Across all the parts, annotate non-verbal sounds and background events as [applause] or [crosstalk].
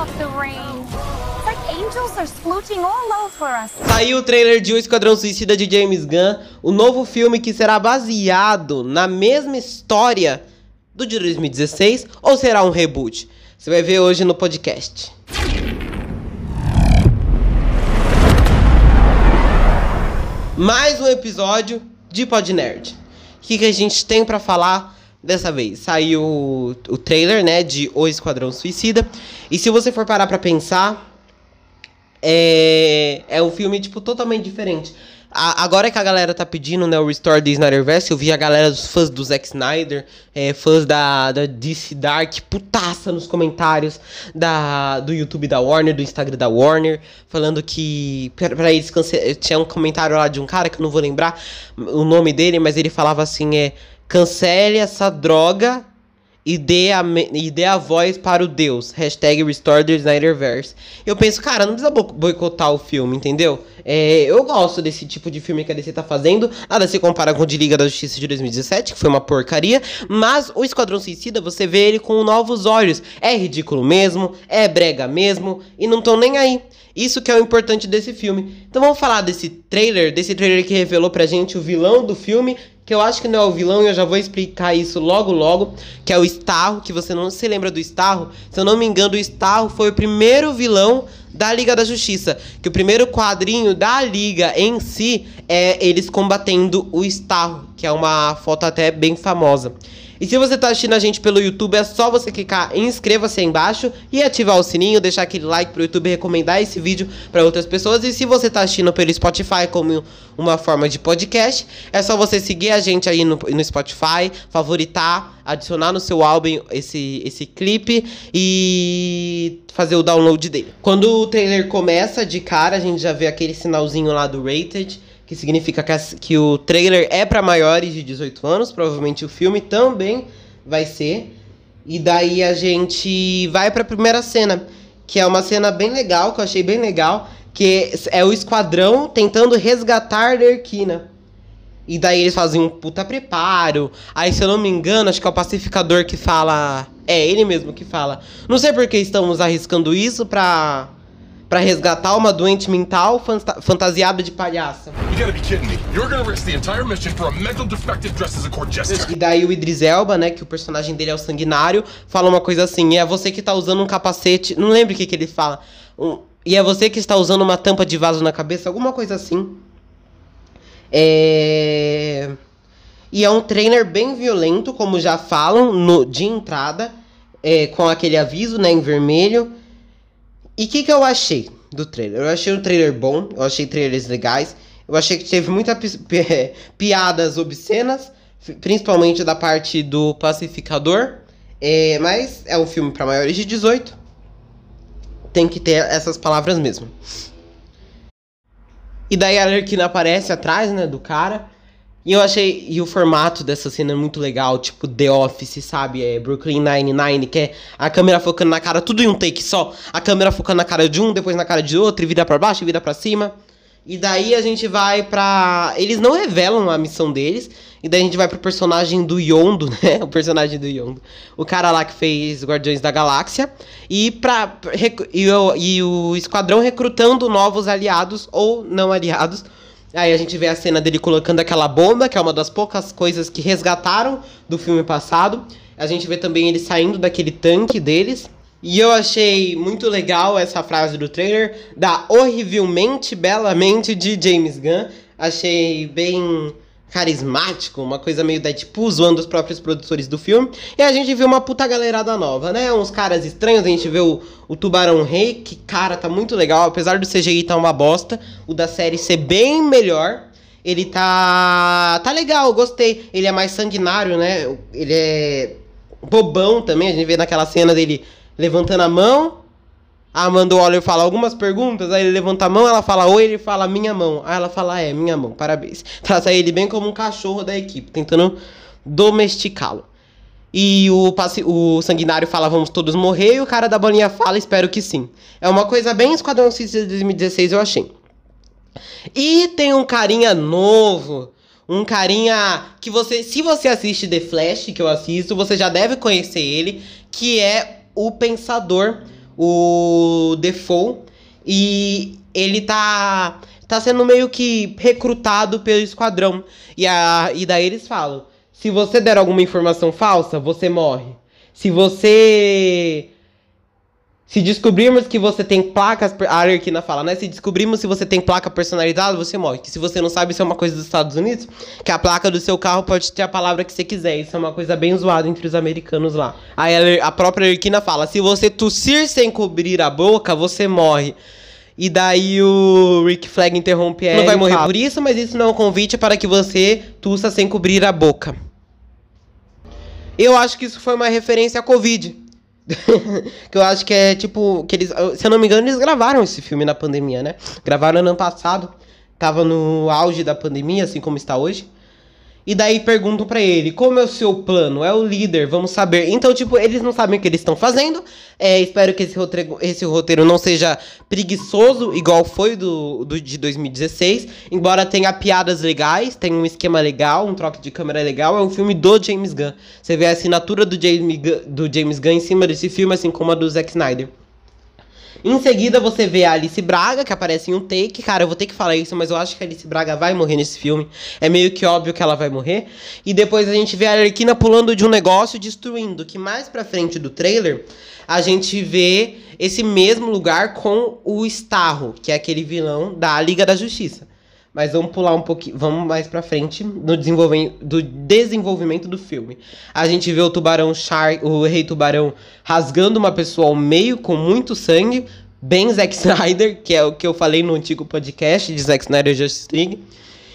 love the rain. Saiu o trailer de O Esquadrão Suicida de James Gunn, o novo filme que será baseado na mesma história do de 2016 ou será um reboot? Você vai ver hoje no podcast. Mais um episódio de Pod Nerd. O que, que a gente tem pra falar dessa vez? Saiu o, trailer, né, de O Esquadrão Suicida. E se você for parar pra pensar, é, é um filme, tipo, totalmente diferente. A- agora que a galera tá pedindo, né, o Restore the Snyderverse, eu vi a galera dos fãs do Zack Snyder, é, fãs da, da DC Dark, putaça nos comentários da, do YouTube da Warner, do Instagram da Warner, falando que, pra, pra eles, tinha um comentário lá de um cara que eu não vou lembrar o nome dele, mas ele falava assim, é, cancele essa droga e dê, a, e dê a voz para o Deus. Hashtag Restore the Snyderverse. Eu penso, cara, não precisa bo- boicotar o filme, entendeu? É, eu gosto desse tipo de filme que a DC tá fazendo. Nada se compara com o de Liga da Justiça de 2017, que foi uma porcaria. Mas o Esquadrão Suicida, você vê ele com novos olhos. É ridículo mesmo, é brega mesmo, e não tão nem aí. Isso que é o importante desse filme. Então vamos falar desse trailer, desse trailer que revelou pra gente o vilão do filme, que eu acho que não é o vilão e eu já vou explicar isso logo logo, que é o Starro, que você não se lembra do Starro. Se eu não me engano, o Starro foi o primeiro vilão da Liga da Justiça, que o primeiro quadrinho da Liga em si é eles combatendo o Starro, que é uma foto até bem famosa. E se você tá assistindo a gente pelo YouTube, é só você clicar em inscreva-se aí embaixo e ativar o sininho, deixar aquele like pro YouTube recomendar esse vídeo para outras pessoas. E se você tá assistindo pelo Spotify como uma forma de podcast, é só você seguir a gente aí no, no Spotify, favoritar, adicionar no seu álbum esse, esse clipe e fazer o download dele. Quando o trailer começa de cara, a gente já vê aquele sinalzinho lá do rated que significa que, as- que o trailer é para maiores de 18 anos, provavelmente o filme também vai ser. E daí a gente vai para a primeira cena, que é uma cena bem legal, que eu achei bem legal, que é o esquadrão tentando resgatar a Arlequina. E daí eles fazem um puta preparo. Aí, se eu não me engano, acho que é o pacificador que fala. É ele mesmo que fala. Não sei por que estamos arriscando isso pra. Pra resgatar uma doente mental fanta- fantasiada de palhaça. E daí o Idris Elba, né, que o personagem dele é o sanguinário, fala uma coisa assim, e é você que tá usando um capacete, não lembro o que que ele fala, Um- e é você que está usando uma tampa de vaso na cabeça, alguma coisa assim. É... E é um trainer bem violento, como já falam, no, de entrada, é, com aquele aviso, né, em vermelho. E o que, que eu achei do trailer? Eu achei o trailer bom, eu achei trailers legais. Eu achei que teve muitas [laughs] piadas obscenas, principalmente da parte do pacificador. É, mas é um filme para maiores de 18. Tem que ter essas palavras mesmo. E daí a Arlequina aparece atrás, né, do cara. E eu achei. E o formato dessa cena é muito legal, tipo The Office, sabe? É Brooklyn Nine-Nine, que é a câmera focando na cara, tudo em um take só. A câmera focando na cara de um, depois na cara de outro, e vira pra baixo, e vira pra cima. E daí a gente vai pra. Eles não revelam a missão deles. E daí a gente vai pro personagem do Yondo, [laughs] né? O personagem do Yondo. O cara lá que fez Guardiões da Galáxia. E, pra, e, o, e o esquadrão recrutando novos aliados ou não aliados. Aí a gente vê a cena dele colocando aquela bomba, que é uma das poucas coisas que resgataram do filme passado. A gente vê também ele saindo daquele tanque deles. E eu achei muito legal essa frase do trailer, da horrivelmente belamente de James Gunn. Achei bem carismático, uma coisa meio Deadpool, zoando os próprios produtores do filme. E a gente viu uma puta galerada nova, né? Uns caras estranhos, a gente vê o, o Tubarão Rei, que, cara, tá muito legal. Apesar do CGI tá uma bosta, o da série ser bem melhor. Ele tá. tá legal, gostei. Ele é mais sanguinário, né? Ele é bobão também. A gente vê naquela cena dele levantando a mão. Amanda Waller fala algumas perguntas, aí ele levanta a mão, ela fala oi, ele fala minha mão. Aí ela fala é, minha mão, parabéns. [laughs] Trata ele bem como um cachorro da equipe, tentando domesticá-lo. E o, o sanguinário fala vamos todos morrer, e o cara da bolinha fala espero que sim. É uma coisa bem Esquadrão Suicida de 2016, eu achei. E tem um carinha novo. Um carinha que você. Se você assiste The Flash, que eu assisto, você já deve conhecer ele. Que é o Pensador. O Defoe e ele tá tá sendo meio que recrutado pelo esquadrão. E, a, e daí eles falam: se você der alguma informação falsa, você morre. Se você. Se descobrirmos que você tem placas. A Arlequina fala, né? Se descobrirmos se você tem placa personalizada, você morre. Que se você não sabe, isso é uma coisa dos Estados Unidos. Que a placa do seu carro pode ter a palavra que você quiser. Isso é uma coisa bem zoada entre os americanos lá. Aí a própria Arlequina fala: se você tossir sem cobrir a boca, você morre. E daí o Rick Flag interrompe ela. Não vai morrer por isso, mas isso não é um convite para que você tussa sem cobrir a boca. Eu acho que isso foi uma referência à Covid. [laughs] que eu acho que é tipo. Que eles, se eu não me engano, eles gravaram esse filme na pandemia, né? Gravaram no ano passado. Tava no auge da pandemia, assim como está hoje. E daí perguntam para ele, como é o seu plano? É o líder, vamos saber. Então, tipo, eles não sabem o que eles estão fazendo. É, espero que esse roteiro, esse roteiro não seja preguiçoso, igual foi do, do de 2016. Embora tenha piadas legais, tenha um esquema legal, um troque de câmera legal. É um filme do James Gunn. Você vê a assinatura do James, do James Gunn em cima desse filme, assim como a do Zack Snyder. Em seguida, você vê a Alice Braga, que aparece em um take. Cara, eu vou ter que falar isso, mas eu acho que a Alice Braga vai morrer nesse filme. É meio que óbvio que ela vai morrer. E depois a gente vê a Arlequina pulando de um negócio destruindo. Que mais pra frente do trailer, a gente vê esse mesmo lugar com o Starro, que é aquele vilão da Liga da Justiça. Mas vamos pular um pouquinho, vamos mais pra frente no desenvolvimento do, desenvolvimento do filme. A gente vê o tubarão Shark, o rei tubarão rasgando uma pessoa ao meio com muito sangue, bem Zack Snyder, que é o que eu falei no antigo podcast de Zack Snyder Justice League.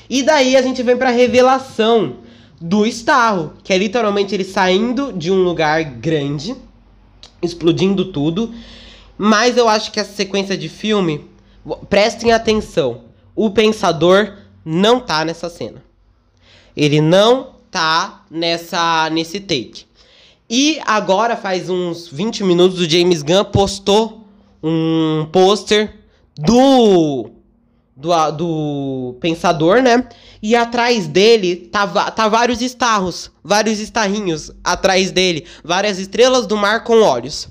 E daí a gente vem pra revelação do Starro, que é literalmente ele saindo de um lugar grande, explodindo tudo. Mas eu acho que essa sequência de filme, prestem atenção o pensador não tá nessa cena. Ele não tá nessa nesse take. E agora faz uns 20 minutos o James Gunn postou um pôster do, do do pensador, né? E atrás dele tá, tá vários estarros, vários estarrinhos atrás dele, várias estrelas do mar com olhos.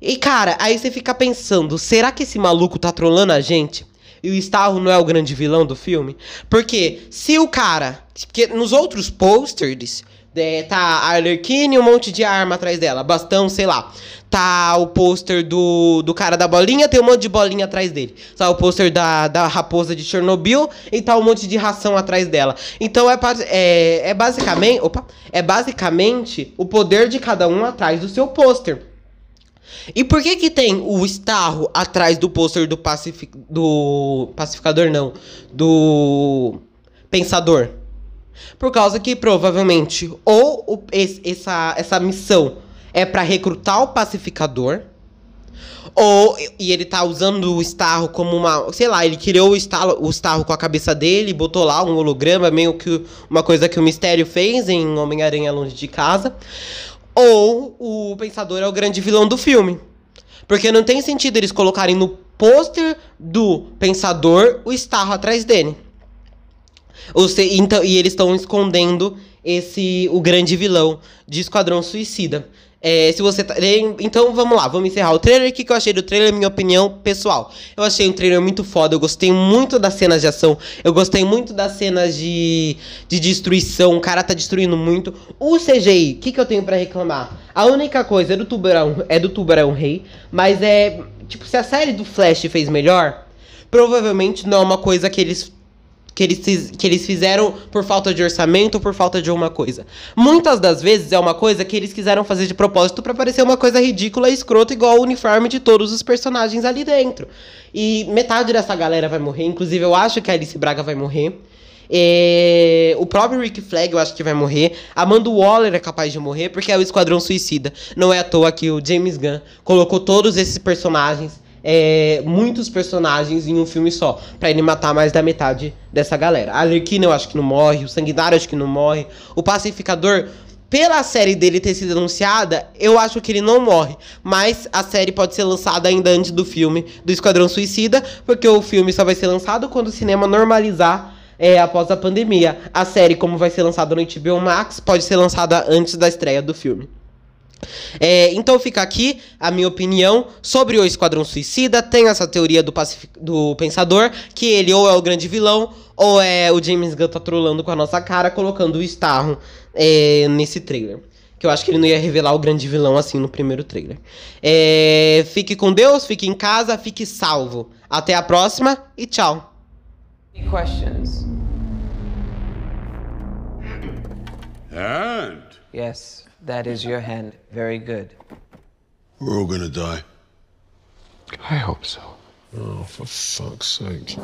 E cara, aí você fica pensando, será que esse maluco tá trolando a gente? E o Starro não é o grande vilão do filme? Porque se o cara. Porque nos outros posters. É, tá a Arlequina e um monte de arma atrás dela. Bastão, sei lá. Tá o pôster do, do cara da bolinha, tem um monte de bolinha atrás dele. Tá o pôster da, da raposa de Chernobyl e tá um monte de ração atrás dela. Então é, é, é basicamente. Opa! É basicamente o poder de cada um atrás do seu pôster. E por que que tem o Starro atrás do pôster do, pacific, do pacificador não, do pensador? Por causa que provavelmente ou o, esse, essa, essa missão é para recrutar o pacificador, ou e ele tá usando o Starro como uma, sei lá, ele criou o Starro, o Starro com a cabeça dele, botou lá um holograma, meio que uma coisa que o Mistério fez em Homem-Aranha Longe de Casa ou o Pensador é o grande vilão do filme. Porque não tem sentido eles colocarem no pôster do Pensador o Starro atrás dele. Se, então, e eles estão escondendo esse o grande vilão de Esquadrão Suicida. É, se você tá, então vamos lá, vamos encerrar o trailer. O que, que eu achei do trailer? Minha opinião pessoal. Eu achei um trailer muito foda. Eu gostei muito das cenas de ação. Eu gostei muito das cenas de, de destruição. O cara tá destruindo muito. O CGI, o que, que eu tenho para reclamar? A única coisa é do Tubarão, é do Tubarão Rei. Mas é. Tipo, se a série do Flash fez melhor, provavelmente não é uma coisa que eles que eles, que eles fizeram por falta de orçamento ou por falta de alguma coisa. Muitas das vezes é uma coisa que eles quiseram fazer de propósito para parecer uma coisa ridícula e escrota, igual o uniforme de todos os personagens ali dentro. E metade dessa galera vai morrer, inclusive eu acho que a Alice Braga vai morrer. É... O próprio Rick Flag eu acho que vai morrer. Amanda Waller é capaz de morrer porque é o Esquadrão Suicida. Não é à toa que o James Gunn colocou todos esses personagens é, muitos personagens em um filme só, para ele matar mais da metade dessa galera. A Arlequina eu acho que não morre, o Sanguinário acho que não morre, o Pacificador pela série dele ter sido anunciada, eu acho que ele não morre. Mas a série pode ser lançada ainda antes do filme do Esquadrão Suicida, porque o filme só vai ser lançado quando o cinema normalizar é, após a pandemia. A série, como vai ser lançada no HBO Max, pode ser lançada antes da estreia do filme. É, então fica aqui a minha opinião sobre o Esquadrão Suicida. Tem essa teoria do, pacific... do Pensador, que ele ou é o grande vilão, ou é o James Gunn tá trolando com a nossa cara, colocando o Starro é, nesse trailer. Que eu acho que ele não ia revelar o grande vilão assim no primeiro trailer. É, fique com Deus, fique em casa, fique salvo. Até a próxima e tchau. Questions? And Yes, that is your hand. Very good. we're all gonna die. I hope so. Oh, for fuck's sake.